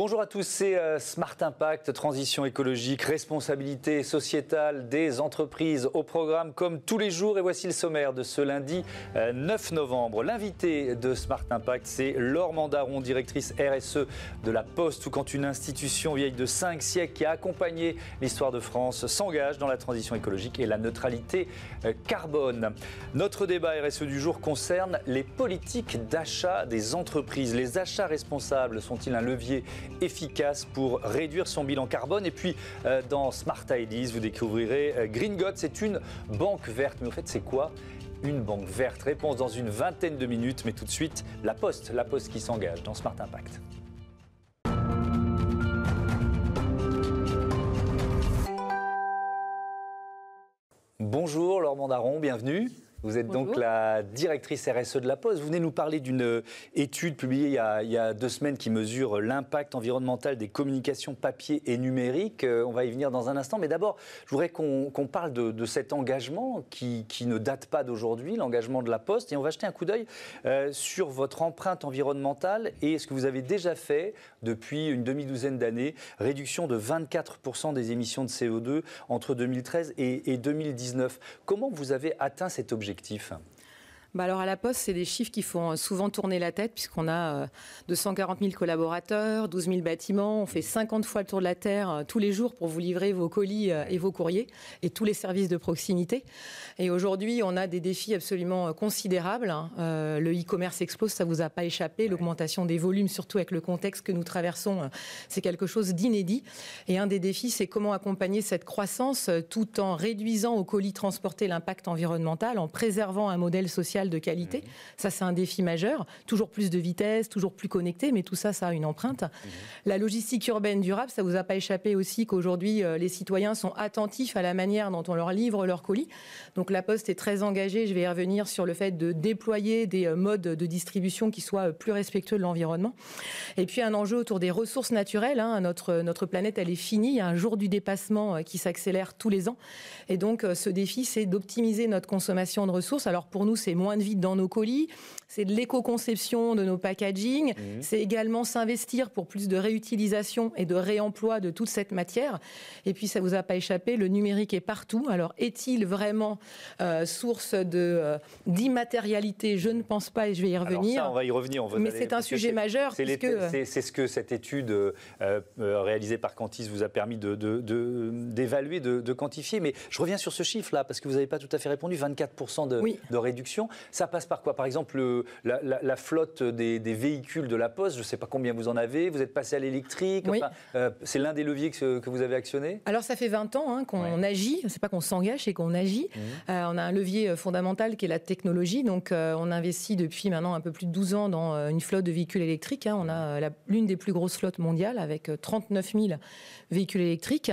Bonjour à tous, c'est euh, Smart Impact, transition écologique, responsabilité sociétale des entreprises au programme comme tous les jours. Et voici le sommaire de ce lundi 9 euh, novembre. L'invité de Smart Impact, c'est Laure Mandaron, directrice RSE de la Poste, ou quand une institution vieille de 5 siècles qui a accompagné l'histoire de France s'engage dans la transition écologique et la neutralité euh, carbone. Notre débat RSE du jour concerne les politiques d'achat des entreprises. Les achats responsables sont-ils un levier efficace pour réduire son bilan carbone. Et puis, euh, dans Smart Ideas, vous découvrirez euh, Green God. C'est une banque verte. Mais au fait, c'est quoi une banque verte? Réponse dans une vingtaine de minutes. Mais tout de suite, la Poste. La Poste qui s'engage dans Smart Impact. Bonjour Laure Mandaron, bienvenue. Vous êtes donc la directrice RSE de la Poste. Vous venez nous parler d'une euh, étude publiée il y, a, deux semaines qui mesure l'impact environnemental des communications papier et numérique. Euh, on va y venir dans un instant. Mais d'abord, je voudrais qu'on parle de, cet engagement qui, ne date pas d'aujourd'hui, l'engagement de la Poste. Et on va jeter un coup d'œil euh, sur votre empreinte environnementale et ce que vous avez déjà fait depuis une demi-douzaine d'années. Réduction de 24% des émissions de CO2 entre 2013 et, et 2019. Comment vous avez atteint cet objectif objectif bah alors à la Poste, c'est des chiffres qui font euh, souvent tourner la tête puisqu'on a 240 euh, 000 collaborateurs, 12 000 bâtiments, on fait 50 fois le tour de la Terre euh, tous les jours pour vous livrer vos colis et vos courriers et tous les services de proximité. Et aujourd'hui, on a des défis absolument considérables. Hein. le e-commerce explose, ça vous a pas échappé. L'augmentation des volumes, surtout avec le contexte que nous traversons, c'est quelque chose d'inédit. Et un des défis, c'est comment accompagner cette croissance tout en réduisant au colis transporté l'impact environnemental, en préservant un modèle social de qualité. Mhm. Ça, c'est un défi majeur. Toujours plus de vitesse, toujours plus connecté, mais tout ça, ça a une empreinte. Mhm. La logistique urbaine durable, ça vous a pas échappé aussi qu'aujourd'hui, euh, les citoyens sont attentifs à la manière dont on leur livre leurs colis. Donc la Poste est très engagée, je vais y revenir, sur le fait de déployer des euh, modes de distribution qui soient euh, plus respectueux de l'environnement. Et puis un enjeu autour des ressources naturelles. Hein. Notre, notre planète, elle est finie. Il y a un jour du dépassement qui s'accélère tous les ans. Et donc ce défi, c'est d'optimiser notre consommation de ressources. Alors pour nous, c'est moins moins de vide dans nos colis, c'est de l'éco-conception de nos packaging, mmh. c'est également s'investir pour plus de réutilisation et de réemploi de toute cette matière. Et puis, ça vous a pas échappé, le numérique est partout. Alors, est-il vraiment euh, source de euh, d'immatérialité? Je ne pense pas et je vais y revenir. ça, on va y revenir. On Mais c'est un sujet majeur. C'est ce que cette étude euh, réalisée par Cantis vous a permis d'évaluer, de, de, de, quantifier. Mais je reviens sur ce chiffre-là, parce que vous n'avez pas tout à fait répondu, 24% de, de réduction. Ça passe par quoi? Par exemple, la, flotte des, véhicules de la Poste, je ne sais pas combien vous en avez, vous êtes passé à l'électrique, euh, c'est l'un des leviers que, vous avez actionné? Alors ça fait 20 ans hein, qu'on agit, c'est pas qu'on s'engage, c'est qu'on agit. Mmh. Euh, on a un levier euh, fondamental qui est la technologie, donc on investit depuis maintenant un peu plus de 12 ans dans une flotte de véhicules électriques. Hein. On a l'une des plus grosses flottes mondiales avec 39 000 véhicules électriques.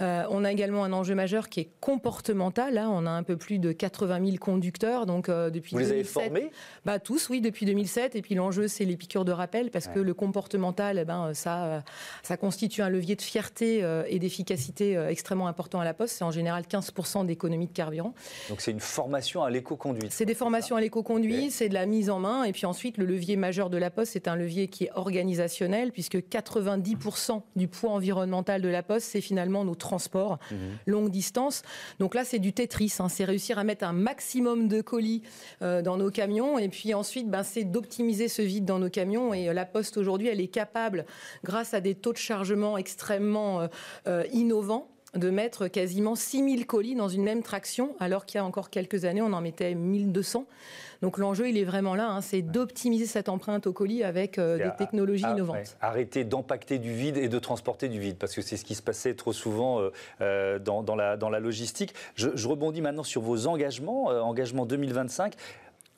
on a également un enjeu majeur qui est comportemental. Hein. On a un peu plus de 80 000 conducteurs, donc depuis vous les avez formés bah, Tous, oui, depuis 2007. Et puis l'enjeu, c'est les piqûres de rappel, parce que le comportemental, eh ben, ça, ça constitue un levier de fierté euh, et d'efficacité euh, extrêmement important à la Poste. C'est en général 15% d'économie de carburant. Donc c'est une formation à l'éco-conduite. C'est des formations à l'éco-conduite, c'est de la mise en main. Et puis ensuite, le levier majeur de la Poste, c'est un levier qui est organisationnel, puisque 90% du poids environnemental de la Poste, c'est finalement nos transports mmh. longue distance. Donc là, c'est du Tetris. Hein. C'est réussir à mettre un maximum de colis euh, dans nos camions. Et puis ensuite, ben, c'est d'optimiser ce vide dans nos camions. Et euh, la Poste aujourd'hui, elle est capable, grâce à des taux de chargement extrêmement euh, innovants, de mettre quasiment 6000 colis dans une même traction, alors qu'il y a encore quelques années, on en mettait 1200. Donc l'enjeu, il est vraiment là, hein, c'est d'optimiser cette empreinte au colis avec euh, des technologies innovantes. Arrêter d'empacter du vide et de transporter du vide, parce que c'est ce qui se passait trop souvent euh, euh, dans, la, dans la logistique. Je, je, rebondis maintenant sur vos engagements, engagement 2025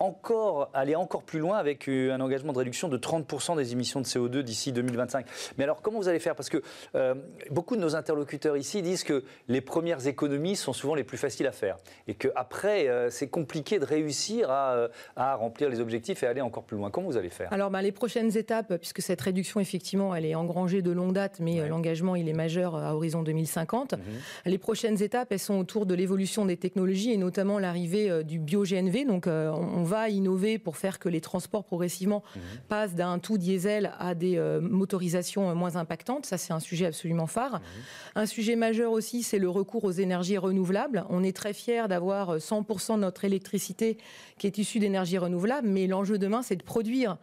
encore, aller encore plus loin avec euh, un engagement de réduction de 30% des émissions de CO2 d'ici 2025. Mais alors, comment vous allez faire? Parce que euh, beaucoup de nos interlocuteurs ici disent que les premières économies sont souvent les plus faciles à faire et qu'après, euh, c'est compliqué de réussir à, remplir les objectifs et aller encore plus loin. Comment vous allez faire? Alors, ben, les prochaines étapes, puisque cette réduction, effectivement, elle est engrangée de longue date, mais l'engagement, il est majeur à horizon 2050. Mhm. Les prochaines étapes, elles sont autour de l'évolution des technologies et notamment l'arrivée du bio-GNV. Donc, on va va innover pour faire que les transports progressivement mmh. passent d'un tout diesel à des motorisations moins impactantes. Ça, c'est un sujet absolument phare. Mmh. Un sujet majeur aussi, c'est le recours aux énergies renouvelables. On est très fiers d'avoir 100% de notre électricité qui est issue d'énergie renouvelable, mais l'enjeu demain, c'est de produire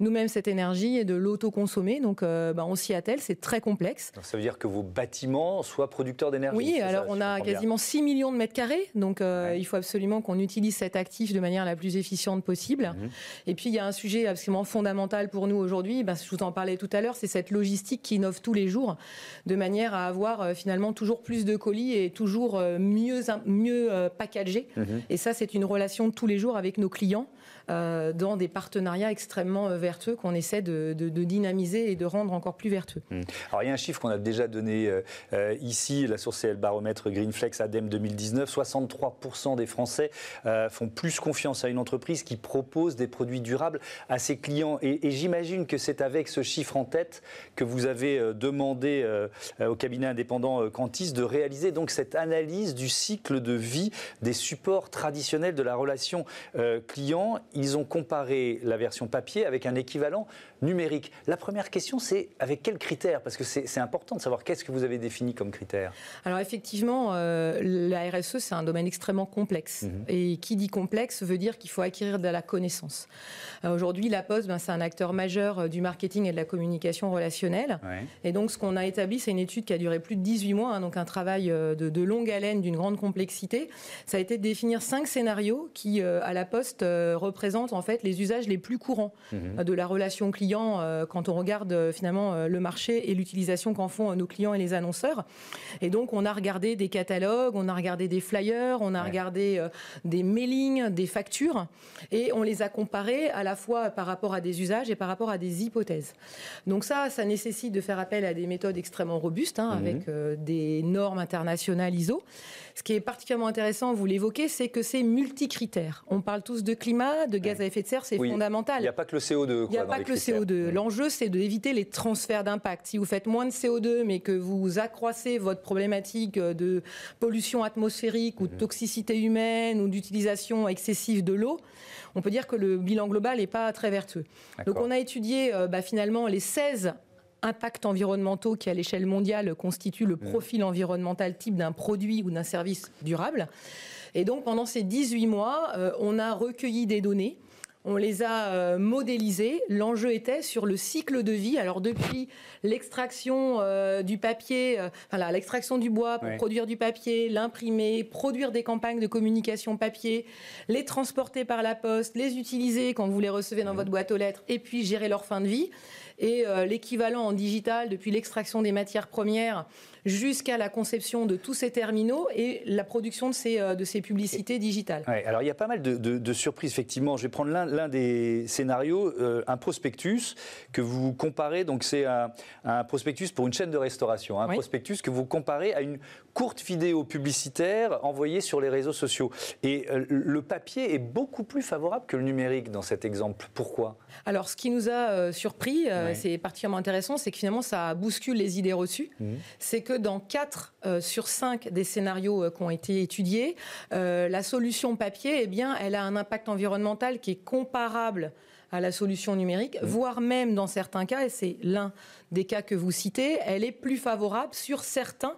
nous-mêmes cette énergie et de l'autoconsommer. Donc, euh, bah, on s'y attelle, c'est très complexe. ça veut dire que vos bâtiments soient producteurs d'énergie Oui, alors on a quasiment 6 millions de mètres carrés, donc euh, il faut absolument qu'on utilise cet actif de manière la plus efficiente possible. Mhm. Et puis, il y a un sujet absolument fondamental pour nous aujourd'hui, ben, je vous en parlais tout à l'heure, c'est cette logistique qui innove tous les jours, de manière à avoir euh, finalement toujours plus de colis et toujours mieux, mieux packagés. Mhm. Et ça, c'est une relation de tous les jours avec nos clients. Euh, dans des partenariats extrêmement euh, vertueux qu'on essaie de, dynamiser et de rendre encore plus vertueux. Hmm. Alors il y a un chiffre qu'on a déjà donné euh, ici, la source c'est le baromètre Greenflex ADEME 2019, 63% des Français font plus confiance à une entreprise qui propose des produits durables à ses clients. Et, j'imagine que c'est avec ce chiffre en tête que vous avez demandé au cabinet indépendant Cantis de réaliser donc cette analyse du cycle de vie des supports traditionnels de la relation client ils ont comparé la version papier avec un équivalent numérique. La première question, c'est avec quels critères? Parce que c'est important de savoir qu'est-ce que vous avez défini comme critères. Alors effectivement, euh, la RSE, c'est un domaine extrêmement complexe. Mhm. Et qui dit complexe veut dire qu'il faut acquérir de la connaissance. Euh, aujourd'hui, La Poste, ben, c'est un acteur majeur euh, du marketing et de la communication relationnelle. Et donc, ce qu'on a établi, c'est une étude qui a duré plus de 18 mois, hein, donc un travail de, longue haleine, d'une grande complexité. Ça a été de définir cinq scénarios qui, à La Poste, représentent en fait les usages les plus courants mhm. de la relation client euh, quand on regarde euh, finalement euh, le marché et l'utilisation qu'en font nos clients et les annonceurs. Et donc, on a regardé des catalogues, on a regardé des flyers, on a regardé des mailings, des factures, et on les a comparés à la fois par rapport à des usages et par rapport à des hypothèses. Donc ça, ça nécessite de faire appel à des méthodes extrêmement robustes, hein, mhm. avec des normes internationales ISO. Ce qui est particulièrement intéressant, vous l'évoquez, c'est que c'est multicritères. On parle tous de climat, de gaz à effet de serre, c'est fondamental. Il n'y a pas que le CO2. Il n'y a pas que le CO2. L'enjeu, c'est d'éviter les transferts d'impact. Si vous faites moins de CO2, mais que vous accroissez votre problématique de pollution atmosphérique ou de mhm. toxicité humaine ou d'utilisation excessive de l'eau, on peut dire que le bilan global n'est pas très vertueux. Donc on a étudié euh, bah, finalement les 16 impacts environnementaux qui, à l'échelle mondiale, constituent le profil environnemental type d'un produit ou d'un service durable. Et donc, pendant ces 18 mois, euh, on a recueilli des données. On les a euh, modélisées. L'enjeu était sur le cycle de vie. Alors depuis l'extraction euh, du papier, enfin l'extraction du bois pour produire du papier, l'imprimer, produire des campagnes de communication papier, les transporter par la poste, les utiliser quand vous les recevez dans votre boîte aux lettres, et puis gérer leur fin de vie et euh, l'équivalent en digital depuis l'extraction des matières premières jusqu'à la conception de tous ces terminaux et la production de ces, euh, de ces publicités digitales. alors il y a pas mal de, surprises, effectivement. Je vais prendre l'un des scénarios, euh, un prospectus que vous comparez, donc c'est un, prospectus pour une chaîne de restauration, un prospectus que vous comparez à une courte vidéo publicitaire envoyée sur les réseaux sociaux. Et euh, le papier est beaucoup plus favorable que le numérique dans cet exemple. Pourquoi? Alors ce qui nous a surpris, c'est particulièrement intéressant, c'est que finalement ça bouscule les idées reçues. Mmh. C'est que dans 4 euh, sur 5 des scénarios euh, qui ont été étudiés, euh, la solution papier, eh bien, elle a un impact environnemental qui est comparable à la solution numérique, mmh. voire même dans certains cas, et c'est l'un des cas que vous citez, elle est plus favorable sur certains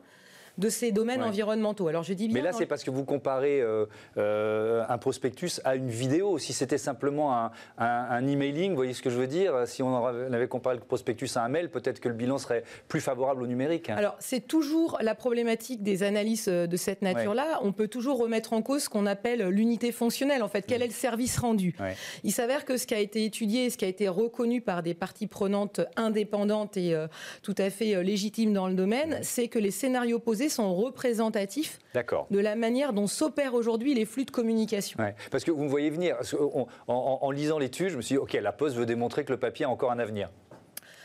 de ces domaines environnementaux. Alors je dis bien. Mais là, c'est parce que vous comparez euh, euh, un prospectus à une vidéo. Si c'était simplement un, un, emailing, vous voyez ce que je veux dire Si on avait comparé le prospectus à un mail, peut-être que le bilan serait plus favorable au numérique. Alors c'est toujours la problématique des analyses euh, de cette nature-là. On peut toujours remettre en cause ce qu'on appelle l'unité fonctionnelle. En fait, quel mm. est le service rendu Il s'avère que ce qui a été étudié, ce qui a été reconnu par des parties prenantes indépendantes et tout à fait légitimes dans le domaine, c'est que les scénarios posés sont représentatifs de la manière dont s'opèrent aujourd'hui les flux de communication. parce que vous me voyez venir, en, en lisant l'étude, je me suis dit, OK, la Poste veut démontrer que le papier a encore un avenir.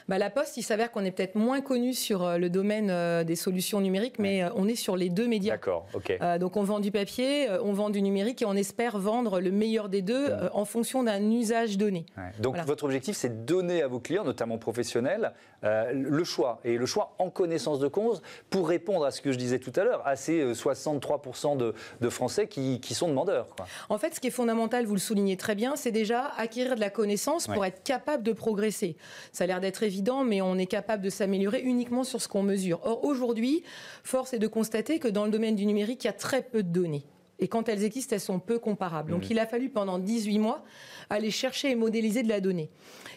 Bah, La Poste, il s'avère qu'on est peut-être moins connu sur euh, le domaine euh, des solutions numériques, mais euh, on est sur les deux médias. D'accord, ok. donc on vend du papier, on vend du numérique et on espère vendre le meilleur des deux en fonction d'un usage donné. Donc votre objectif, c'est de donner à vos clients, notamment professionnels, le choix, et le choix en connaissance de cause, pour répondre à ce que je disais tout à l'heure, à ces 63% de, Français qui, sont demandeurs. En fait, ce qui est fondamental, vous le soulignez très bien, c'est déjà acquérir de la connaissance pour être capable de progresser. Ça a l'air d'être évident, mais on est capable de s'améliorer uniquement sur ce qu'on mesure. Or, aujourd'hui, force est de constater que dans le domaine du numérique, il y a très peu de données. Et quand elles existent, elles sont peu comparables. Donc mmh. il a fallu pendant 18 mois aller chercher et modéliser de la donnée.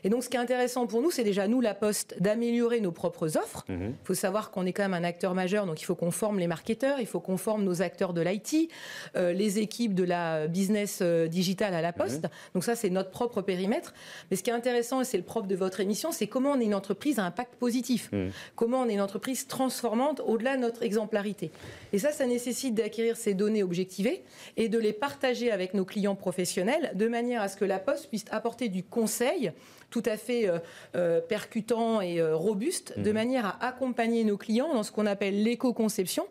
Et donc, ce qui est intéressant pour nous, c'est déjà, nous, la Poste, d'améliorer nos propres offres. Il mhm. faut savoir qu'on est quand même un acteur majeur, donc il faut qu'on forme les marketeurs, il faut qu'on forme nos acteurs de l'IT, euh, les équipes de la business euh, digital à la Poste. Mhm. Donc ça, c'est notre propre périmètre. Mais ce qui est intéressant, et c'est le propre de votre émission, c'est comment on est une entreprise à impact positif. Comment on est une entreprise transformante au-delà de notre exemplarité. Et ça, ça nécessite d'acquérir ces données objectivées et de les partager avec nos clients professionnels de manière à ce que la Poste puisse apporter du conseil tout à fait euh, euh, percutant et euh, robuste, de mhm. manière à accompagner nos clients dans ce qu'on appelle l'éco-conception,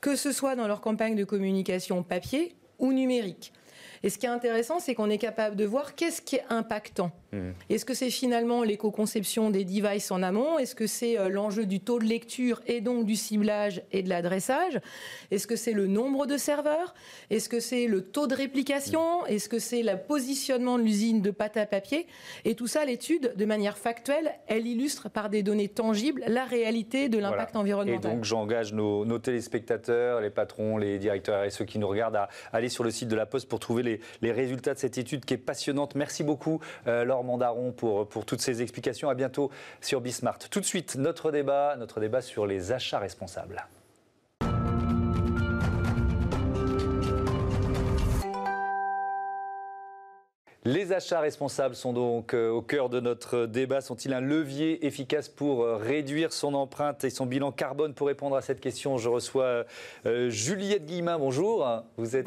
que ce soit dans leur campagne de communication papier ou numérique. Et ce qui est intéressant, c'est qu'on est capable de voir qu'est-ce qui est impactant. Mmh. Est-ce que c'est finalement l'éco-conception des devices en amont? Est-ce que c'est euh, l'enjeu du taux de lecture et donc du ciblage et de l'adressage? Est-ce que c'est le nombre de serveurs? Est-ce que c'est le taux de réplication? Mmh. Est-ce que c'est le positionnement de l'usine de pâte à papier? Et tout ça, l'étude, de manière factuelle, elle illustre par des données tangibles la réalité de l'impact environnemental. Et donc j'engage nos, téléspectateurs, les patrons, les directeurs et ceux qui nous regardent à aller sur le site de la Poste pour trouver les, résultats de cette étude qui est passionnante. Merci beaucoup, euh, Laure Mandaron pour, pour toutes ces explications. À bientôt sur Bismart. Tout de suite, notre débat, notre débat sur les achats responsables. Les achats responsables sont donc euh, au cœur de notre débat. Sont-ils un levier efficace pour euh, réduire son empreinte et son bilan carbone? Pour répondre à cette question, je reçois euh, Juliette Guillemin. Bonjour. Vous êtes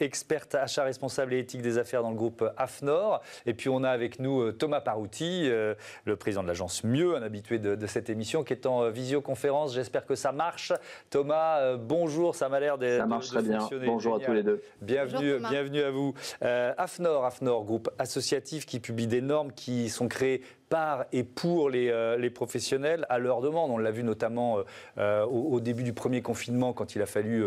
experte achat responsable et éthique des affaires dans le groupe AFNOR. Et puis on a avec nous Thomas Parouti, le président de l'agence Mieux, un habitué de, cette émission, qui est en visioconférence. J'espère que ça marche. Thomas, bonjour. Ça m'a l'air d'être. Ça marche très bien. Bonjour à tous les deux. Bienvenue, bienvenue à vous. AFNOR, AFNOR groupe associatif qui publie des normes qui sont créées par et pour les, euh, professionnels à leur demande. On l'a vu notamment euh, euh, au, début du premier confinement quand il a fallu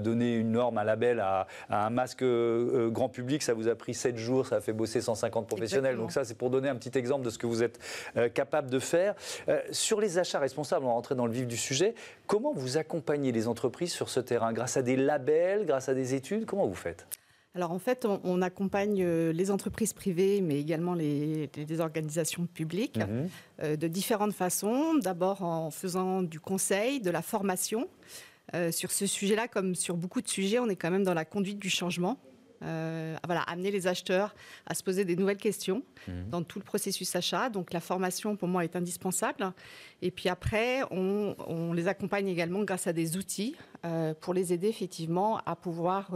donner une norme, un label à, un masque grand public. Ça vous a pris 7 jours, ça a fait bosser 150 professionnels. Donc ça, c'est pour donner un petit exemple de ce que vous êtes capable de faire. sur les achats responsables, on va rentrer dans le vif du sujet. Comment vous accompagnez les entreprises sur ce terrain? Grâce à des labels, grâce à des études Comment vous faites? Alors en fait, on, accompagne euh, les entreprises privées, mais également les, organisations publiques mhm. euh, de différentes façons. D'abord en faisant du conseil, de la formation. Euh, sur ce sujet-là, comme sur beaucoup de sujets, on est quand même dans la conduite du changement. voilà, amener les acheteurs à se poser des nouvelles questions mhm. dans tout le processus achat. Donc la formation, pour moi, est indispensable. Et puis après, on, on les accompagne également grâce à des outils pour les aider effectivement à pouvoir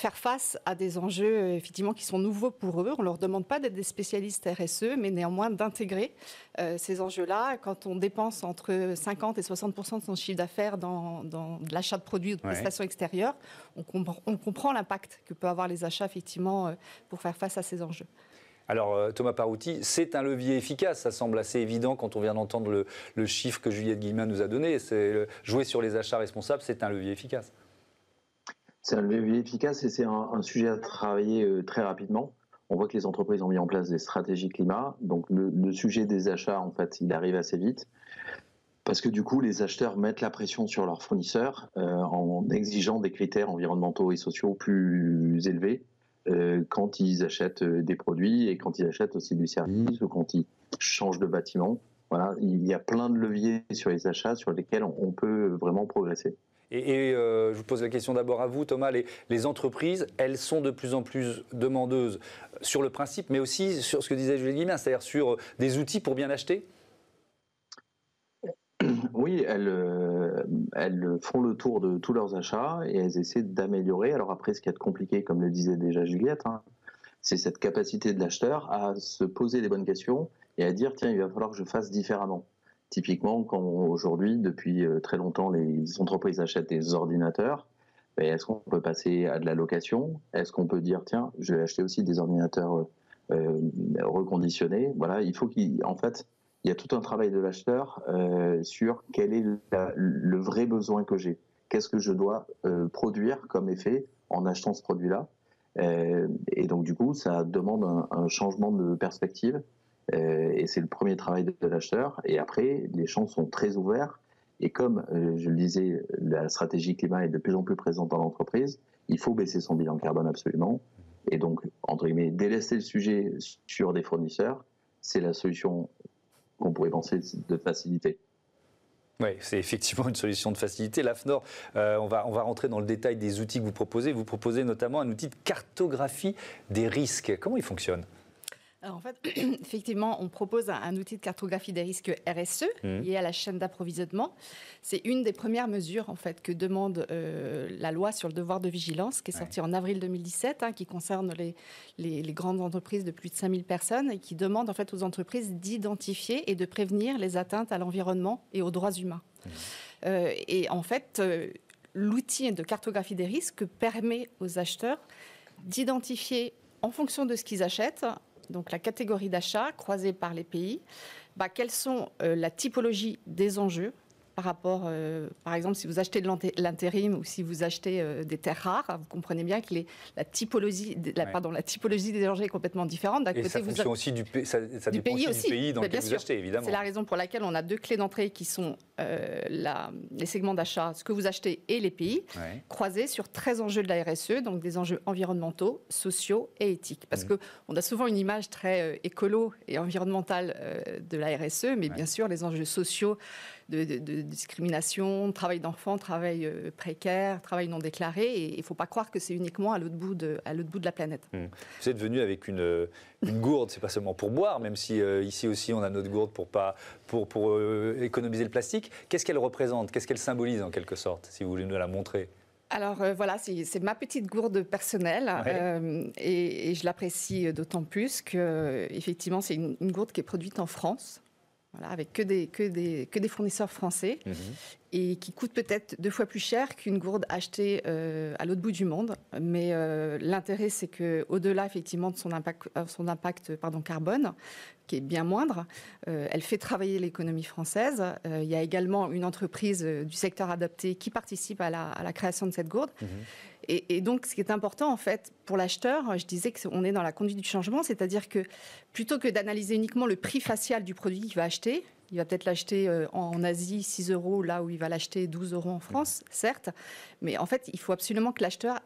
faire face à des enjeux euh, effectivement qui sont nouveaux pour eux. On ne leur demande pas d'être des spécialistes RSE, mais néanmoins d'intégrer euh, ces enjeux-là. Quand on dépense entre 50 et 60 de son chiffre d'affaires dans, l'achat de produits ou de prestations extérieures, on, comprend l'impact que peuvent avoir les achats effectivement euh, pour faire face à ces enjeux. Alors Thomas Parouti, c'est un levier efficace, ça semble assez évident quand on vient d'entendre le, le, chiffre que Juliette Guillemin nous a donné. Jouer sur les achats responsables, c'est un levier efficace. C'est un levier efficace et c'est un, sujet à travailler euh, très rapidement. On voit que les entreprises ont mis en place des stratégies climat. Donc le, sujet des achats, en fait, il arrive assez vite. Parce que du coup, les acheteurs mettent la pression sur leurs fournisseurs euh, en exigeant des critères environnementaux et sociaux plus élevés euh, quand ils achètent des produits et quand ils achètent aussi du service ou quand ils changent de bâtiment. Voilà, il y a plein de leviers sur les achats sur lesquels on peut vraiment progresser. Et, euh, je vous pose la question d'abord à vous, Thomas. Les, entreprises, elles sont de plus en plus demandeuses sur le principe, mais aussi sur ce que disait Julie Guillemin, c'est-à-dire sur des outils pour bien acheter? Oui, elles, euh, elles, font le tour de tous leurs achats et elles essaient d'améliorer. Alors après, ce qui est compliqué, comme le disait déjà Juliette, hein, c'est cette capacité de l'acheteur à se poser les bonnes questions et à dire tiens, il va falloir que je fasse différemment. Typiquement, quand aujourd'hui, depuis euh, très longtemps, les entreprises achètent des ordinateurs, ben, est-ce qu'on peut passer à de la location? Est-ce qu'on peut dire tiens, je vais acheter aussi des ordinateurs euh, euh, reconditionnés? Voilà, il faut qu'en fait, il y a tout un travail de l'acheteur sur quel est le vrai besoin que j'ai. Qu'est-ce que je dois produire comme effet en achetant ce produit-là? Et donc, du coup, ça demande un changement de perspective et c'est le premier travail de, l'acheteur. Et après, les champs sont très ouverts. Et comme euh, je le disais, la stratégie climat est de plus en plus présente dans l'entreprise, il faut baisser son bilan carbone absolument. Et donc, entre guillemets, délaisser le sujet sur des fournisseurs, c'est la solution qu'on pourrait penser de facilité. Oui, c'est effectivement une solution de facilité. L'AFNOR, euh, on, va, on va rentrer dans le détail des outils que vous proposez. Vous proposez notamment un outil de cartographie des risques. Comment il fonctionne? Alors en fait, effectivement, on propose un, outil de cartographie des risques RSE mmh. lié à la chaîne d'approvisionnement. C'est une des premières mesures en fait que demande euh, la loi sur le devoir de vigilance, qui est sortie en avril 2017, hein, qui concerne les, les, grandes entreprises de plus de 5000 personnes et qui demande en fait aux entreprises d'identifier et de prévenir les atteintes à l'environnement et aux droits humains. Mmh. Euh, et en fait, euh, l'outil de cartographie des risques permet aux acheteurs d'identifier en fonction de ce qu'ils achètent donc la catégorie d'achat croisée par les pays, bah, quelles sont euh, la typologie des enjeux par rapport, euh, par exemple, si vous achetez de l'intérim ou si vous achetez euh, des terres rares, vous comprenez bien que les, la, typologie, la, pardon, la typologie des dangers est complètement différente. D'un côté, ça vous aussi du, ça, ça du pays, aussi. du pays dans lequel vous achetez, évidemment. C'est la raison pour laquelle on a deux clés d'entrée qui sont euh, la, les segments d'achat, ce que vous achetez et les pays, croisés sur 13 enjeux de la RSE, donc des enjeux environnementaux, sociaux et éthiques. Parce mmh. qu'on a souvent une image très écolo et environnementale de la RSE, mais bien sûr, les enjeux sociaux, de, discrimination, travail d'enfants, travail euh, précaire, travail non déclaré. Et il ne faut pas croire que c'est uniquement à l'autre bout, de, à bout de la planète. Mmh. Vous êtes venu avec une, une gourde, c'est pas seulement pour boire, même si euh, ici aussi on a notre gourde pour, pas, pour, pour euh, économiser le plastique. Qu'est-ce qu'elle représente? Qu'est-ce qu'elle symbolise en quelque sorte, si vous voulez nous la montrer? Alors voilà, c'est ma petite gourde personnelle et, je l'apprécie d'autant plus que effectivement c'est une, gourde qui est produite en France avec que des, que des, que des fournisseurs français mhm. Et qui coûte peut-être deux fois plus cher qu'une gourde achetée euh, à l'autre bout du monde. Mais euh, l'intérêt, c'est qu'au-delà effectivement de son impact, euh, son impact pardon, carbone, qui est bien moindre, elle fait travailler l'économie française. il y a également une entreprise du secteur adapté qui participe à la, à la création de cette gourde. Mhm. Et, donc, ce qui est important, en fait, pour l'acheteur, je disais qu'on est dans la conduite du changement, c'est-à-dire que plutôt que d'analyser uniquement le prix facial du produit qu'il va acheter, il va peut-être l'acheter euh, en Asie 6 euros, là où il va l'acheter 12 euros en France, certes. Mais en fait, il faut absolument que l'acheteur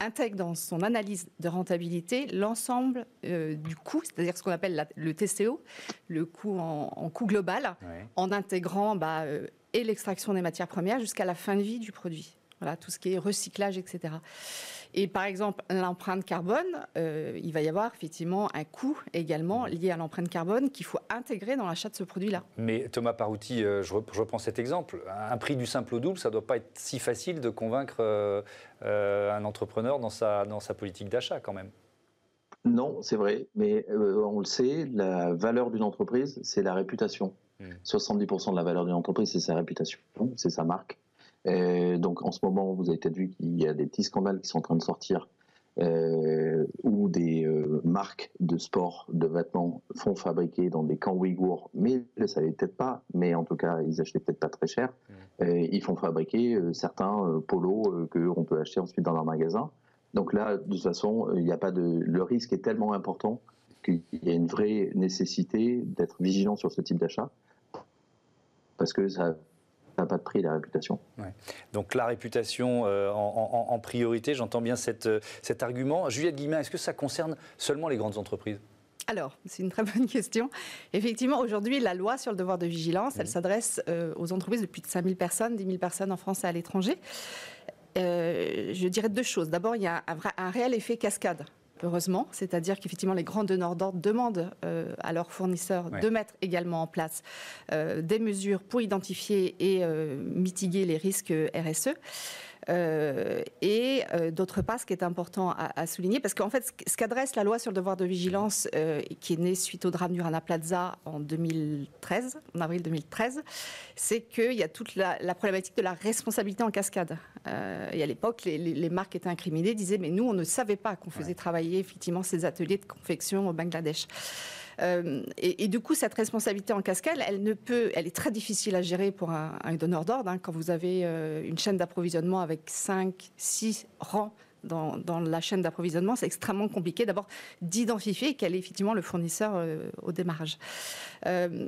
intègre dans son analyse de rentabilité l'ensemble euh, du coût, c'est-à-dire ce qu'on appelle le TCO, le coût en, coût global, en intégrant bah, euh, et l'extraction des matières premières jusqu'à la fin de vie du produit. Voilà, tout ce qui est recyclage, etc. Et par exemple, l'empreinte carbone, euh, il va y avoir effectivement un coût également lié à l'empreinte carbone qu'il faut intégrer dans l'achat de ce produit-là. Mais Thomas Parouti, euh, je, reprends cet exemple. Un prix du simple au double, ça ne doit pas être si facile de convaincre euh, un entrepreneur dans sa, dans sa politique d'achat quand même. Non, c'est vrai, mais on le sait, la valeur d'une entreprise, c'est la réputation. 70% hmm. de la valeur d'une entreprise, c'est sa réputation, c'est sa marque. Euh, donc en ce moment, vous avez peut-être vu qu'il y a des petits scandales qui sont en train de sortir euh, où des euh, marques de sport, de vêtements font fabriquer dans des camps ouïghours, mais ils ne le savaient peut-être pas, mais en tout cas, ils achetaient peut-être pas très cher. Mmh. ils font fabriquer certains polos qu'on peut acheter ensuite dans leur magasin. Donc là, de toute façon, il n'y a pas de. Le risque est tellement important qu'il y a une vraie nécessité d'être vigilant sur ce type d'achat parce que ça n'a pas de prix, la réputation. Donc la réputation euh, en, priorité, j'entends bien euh, cet argument. Juliette Guillemin, est-ce que ça concerne seulement les grandes entreprises? Alors, c'est une très bonne question. Effectivement, aujourd'hui, la loi sur le devoir de vigilance, elle s'adresse euh, aux entreprises de plus de 5000 personnes, 10 000 personnes en France et à l'étranger. je dirais deux choses. D'abord, il y a un, un réel effet cascade heureusement, c'est-à-dire qu'effectivement les grands donneurs d'ordre demandent euh, à leurs fournisseurs de mettre également en place euh, des mesures pour identifier et euh, mitiguer les risques RSE. Euh, et euh, d'autre part, ce qui est important à, souligner, parce qu'en fait, ce qu'adresse la loi sur le devoir de vigilance, euh, qui est née suite au drame du Rana Plaza en 2013, en avril 2013, c'est qu'il y a toute la, problématique de la responsabilité en cascade. et à l'époque, les, marques étaient incriminées, disaient, mais nous, on ne savait pas qu'on faisait travailler effectivement ces ateliers de confection au Bangladesh. Euh, et, du coup, cette responsabilité en cascade, elle ne peut, elle est très difficile à gérer pour un, donneur d'ordre. Hein. quand vous avez euh, une chaîne d'approvisionnement avec 5, 6 rangs dans, la chaîne d'approvisionnement, c'est extrêmement compliqué d'abord d'identifier quel est effectivement le fournisseur euh, au démarrage.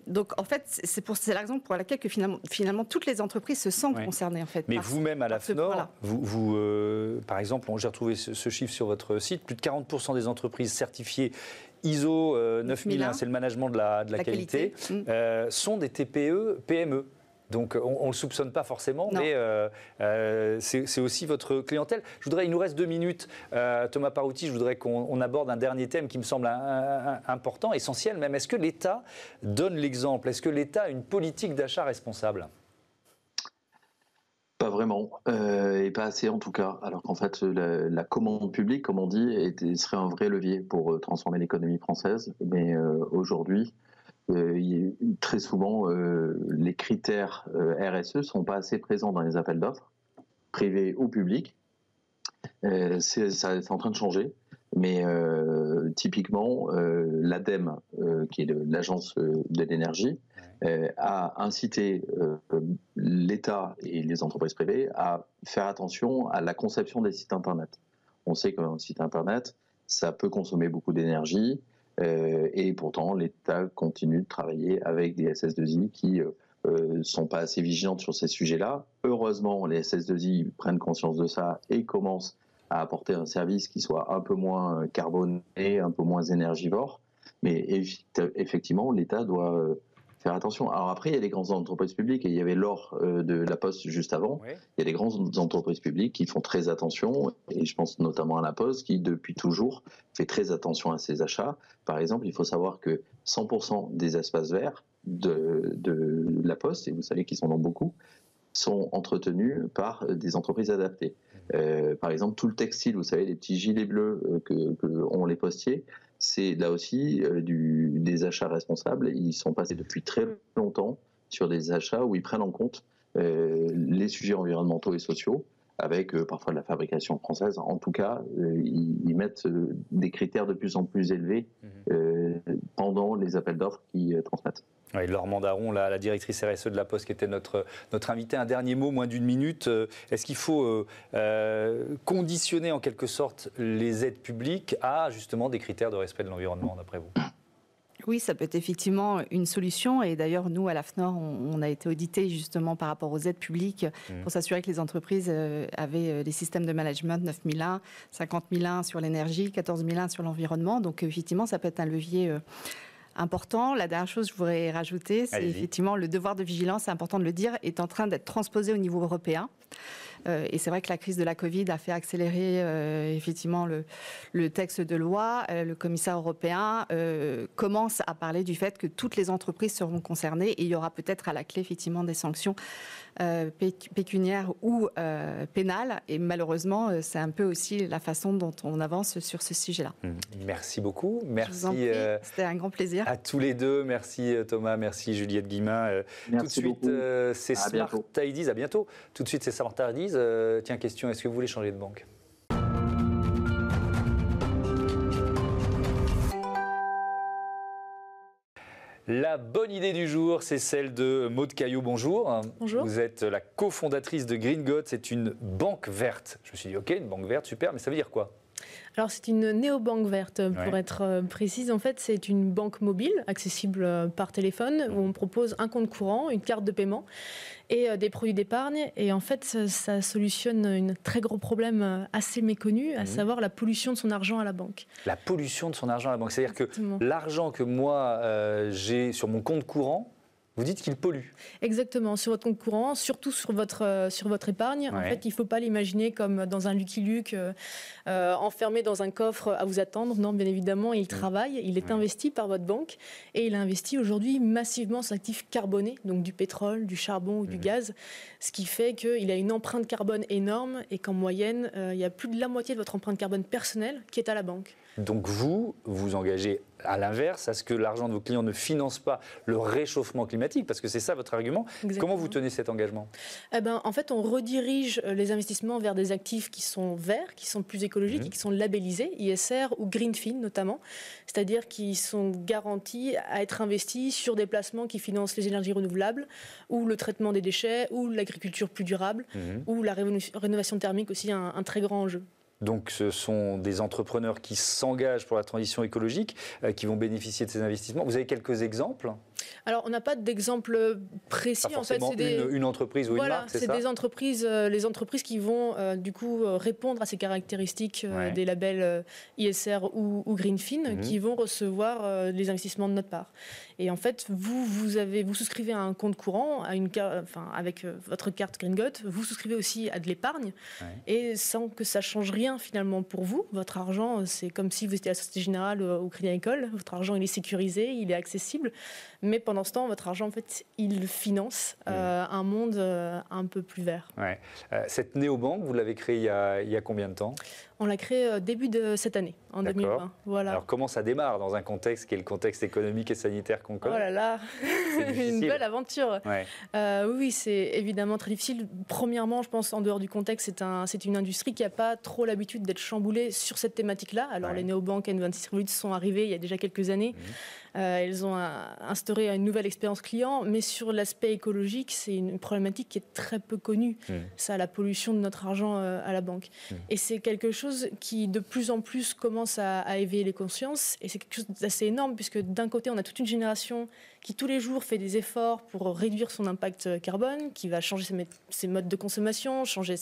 donc en fait, c'est pour c'est la raison pour laquelle que finalement, finalement toutes les entreprises se sentent concernées en fait. Mais vous-même à la FNOR, vous, vous par exemple, j'ai retrouvé ce, ce, chiffre sur votre site, plus de 40% des entreprises certifiées ISO 9001, euh, c'est le management de la, qualité, mm. euh, sont des TPE, PME. Donc on ne le soupçonne pas forcément, mais euh, c'est aussi votre clientèle. Je voudrais, il nous reste deux minutes, Thomas Parouti, je voudrais qu'on aborde un dernier thème qui me semble important, essentiel même. Est-ce que l'État donne l'exemple? Est-ce que l'État a une politique d'achat responsable? Pas vraiment, euh, et pas assez en tout cas. Alors qu'en fait, la, commande publique, comme on dit, serait un vrai levier pour euh, transformer l'économie française. Mais euh, aujourd'hui, très souvent, les critères RSE sont pas assez présents dans les appels d'offres, privés ou publics. c'est en train de changer. Mais typiquement, l'ADEME, qui est l'agence de l'énergie, euh, a incité euh, l'État et les entreprises privées à faire attention à la conception des sites Internet. On sait qu'un site Internet, ça peut consommer beaucoup d'énergie, euh, et pourtant l'État continue de travailler avec des SS2I qui ne sont pas assez vigilantes sur ces sujets-là. Heureusement, les SS2I prennent conscience de ça et commencent à apporter un service qui soit un peu moins carboné, un peu moins énergivore. Mais effectivement, l'État doit faire attention. Alors après, il y a des grandes entreprises publiques et il y avait l'or euh, de la Poste juste avant. Il y a des grandes entreprises publiques qui font très attention et je pense notamment à la Poste qui depuis toujours fait très attention à ses achats. Par exemple, il faut savoir que 100% des espaces verts de, de la Poste, et vous savez qu'ils sont dans beaucoup, sont entretenus par des entreprises adaptées. Mmh. Euh, par exemple, tout le textile, vous savez, les petits gilets bleus euh, que, que ont les postiers, c'est là aussi euh, du, des achats responsables. Ils sont passés depuis très longtemps sur des achats où ils prennent en compte les sujets environnementaux et sociaux, avec euh, parfois de la fabrication française. En tout cas, ils, mettent des critères de plus en plus élevés mmh. pendant les appels d'offres qu'ils transmettent. Oui, Laure Mandaron, la, directrice RSE de la Poste, qui était notre, notre invitée. Un dernier mot, moins d'une minute. Euh, est-ce qu'il faut euh, euh, conditionner en quelque sorte les aides publiques à justement des critères de respect de l'environnement, d'après vous? Oui, ça peut être effectivement une solution. Et d'ailleurs, nous, à l'AFNOR, on, on, a été audité justement par rapport aux aides publiques mmh. pour s'assurer que les entreprises avaient des systèmes de management 9001, 50001 sur l'énergie, 14001 sur l'environnement. Donc, effectivement, ça peut être un levier important. La dernière chose que je voudrais rajouter, c'est effectivement le devoir de vigilance, c'est important de le dire, est en train d'être transposé au niveau européen. Euh, et c'est vrai que la crise de la Covid a fait accélérer euh, effectivement le, texte de loi. Euh, le commissaire européen commence à parler du fait que toutes les entreprises seront concernées et il y aura peut-être à la clé effectivement des sanctions pécuniaire ou euh, pénale. Et malheureusement, euh, c'est un peu aussi la façon dont on avance sur ce sujet-là. Mmh. Merci beaucoup. Merci. C'était un grand plaisir. À tous les deux. Merci Thomas. Merci Juliette Guimain. Tout de suite, c'est Smart Ideas. À bientôt. Tout de suite, c'est Smart Ideas. tiens, question est-ce que vous voulez changer de banque? La bonne idée du jour, c'est celle de Maude Caillot. Bonjour. Bonjour. Vous êtes la cofondatrice de Green God. C'est une banque verte. Je me suis dit, OK, une banque verte, super, mais ça veut dire quoi? Alors c'est une néobanque verte, pour être euh, précise. En fait, c'est une banque mobile accessible euh, par téléphone où on propose un compte courant, une carte de paiement et euh, des produits d'épargne. Et en fait, ça, solutionne un très gros problème assez méconnu, à mmh. savoir la pollution de son argent à la banque. La pollution de son argent à la banque, c'est-à-dire que l'argent que moi j'ai sur mon compte courant, Vous dites qu'il pollue. Exactement, sur votre compte courant, surtout sur votre, euh, sur votre épargne. En fait, il ne faut pas l'imaginer comme dans un Lucky Luke, euh, euh, enfermé dans un coffre à vous attendre. Non, bien évidemment, il mm. travaille, il est investi par votre banque et il investit aujourd'hui massivement sur l'actif carboné, donc du pétrole, du charbon ou du mm. gaz, ce qui fait qu'il a une empreinte carbone énorme et qu'en moyenne, il y a plus de la moitié de votre empreinte carbone personnelle qui est à la banque. Donc vous, vous engagez à l'inverse, à ce que l'argent de vos clients ne finance pas le réchauffement climatique, parce que c'est ça votre argument. Comment vous tenez cet engagement? Eh ben, En fait, on redirige euh, les investissements vers des actifs qui sont verts, qui sont plus écologiques mhm. et qui sont labellisés, ISR ou Greenfin notamment, c'est-à-dire qui sont garantis à être investis sur des placements qui financent les énergies renouvelables, ou le traitement des déchets, ou l'agriculture plus durable, mhm. ou la rénovation thermique aussi, un très grand enjeu. Donc ce sont des entrepreneurs qui s'engagent pour la transition écologique, euh, qui vont bénéficier de ces investissements. Vous avez quelques exemples? Alors, on n'a pas d'exemple précis. en fait, c'est des... une, entreprise ou une marque, c'est des entreprises, euh, les entreprises qui vont euh, du coup répondre à ces caractéristiques des labels ISR ou, Greenfin, mhm. qui vont recevoir les investissements de notre part. Et en fait, vous, vous avez, vous souscrivez à un compte courant, à une, enfin, avec votre carte Green vous souscrivez aussi à de l'épargne, et sans que ça change rien finalement pour vous. Votre argent, c'est comme si vous étiez à la Société Générale ou au Crédit Agricole. Votre argent, il est sécurisé, il est accessible. Mais pendant ce temps, votre argent, en fait, il finance euh, un monde euh, un peu plus vert. Ouais. Euh, cette néobanque, vous l'avez créée il y, a, il y a combien de temps? On l'a créé début de cette année, en 2020. Voilà. Alors comment ça démarre dans un contexte qui est le contexte économique et sanitaire qu'on connaît? Oh là là, une belle aventure. oui, c'est évidemment très difficile. Premièrement, je pense en dehors du contexte, c'est un, une industrie qui n'a pas trop l'habitude d'être chamboulée sur cette thématique-là. Alors les néobanques N26 Revolut sont arrivées il y a déjà quelques années. Mhm. Euh, elles ont instauré une nouvelle expérience client, mais sur l'aspect écologique, c'est une problématique qui est très peu connue. Mmh. Ça, la pollution de notre argent euh, à la banque. Mmh. Et c'est quelque chose qui, de plus en plus, commence à, à éveiller les consciences. Et c'est quelque chose d'assez énorme, puisque d'un côté, on a toute une génération qui tous les jours fait des efforts pour réduire son impact carbone, qui va changer ses, modes de consommation, changer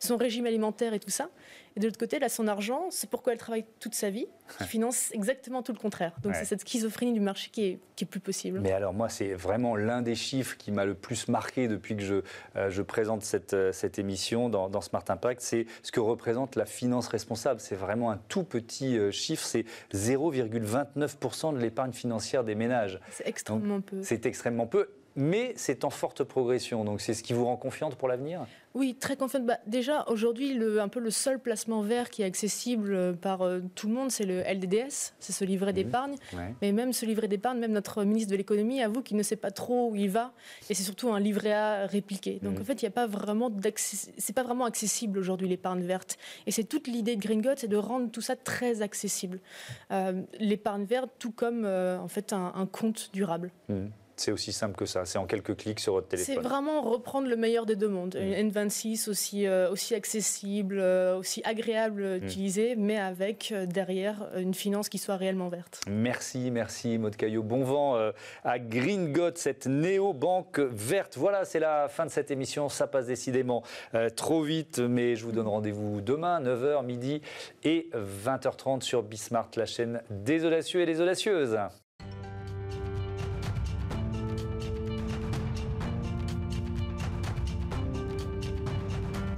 son régime alimentaire et tout ça. Et de l'autre côté, là, son argent, c'est pourquoi elle travaille toute sa vie, qui finance exactement tout le contraire. Donc c'est cette schizophrénie du marché qui est, qui est, plus possible. Mais alors moi, c'est vraiment l'un des chiffres qui m'a le plus marqué depuis que je, euh, je présente cette, euh, cette émission dans, dans, Smart Impact, c'est ce que représente la finance responsable. C'est vraiment un tout petit euh, chiffre, c'est 0,29% de l'épargne financière des ménages. C'est extrêmement peu. C'est extrêmement peu mais c'est en forte progression. Donc c'est ce qui vous rend confiante pour l'avenir? Oui, très confiante. Bah, déjà, aujourd'hui, un peu le seul placement vert qui est accessible euh, par euh, tout le monde, c'est le LDDS, c'est ce livret mhm. d'épargne. Mais même ce livret d'épargne, même notre ministre de l'économie avoue qu'il ne sait pas trop où il va. Et c'est surtout un livret A répliqué. Donc mhm. en fait, il n'y a pas vraiment c'est pas vraiment accessible aujourd'hui l'épargne verte. Et c'est toute l'idée de Green c'est de rendre tout ça très accessible. Euh, l'épargne verte, tout comme en fait un, compte durable. Mhm. C'est aussi simple que ça. C'est en quelques clics sur votre téléphone. C'est vraiment reprendre le meilleur des deux mondes. Une N26 aussi, euh, aussi accessible, euh, aussi agréable à mm. utiliser, mais avec euh, derrière une finance qui soit réellement verte. Merci, merci Maud Caillot. Bon vent à Green God, cette néo-banque verte. Voilà, c'est la fin de cette émission. Ça passe décidément trop vite, mais je vous donne rendez-vous demain, 9h, midi et 20h30 sur Bismart, la chaîne des audacieux et des audacieuses.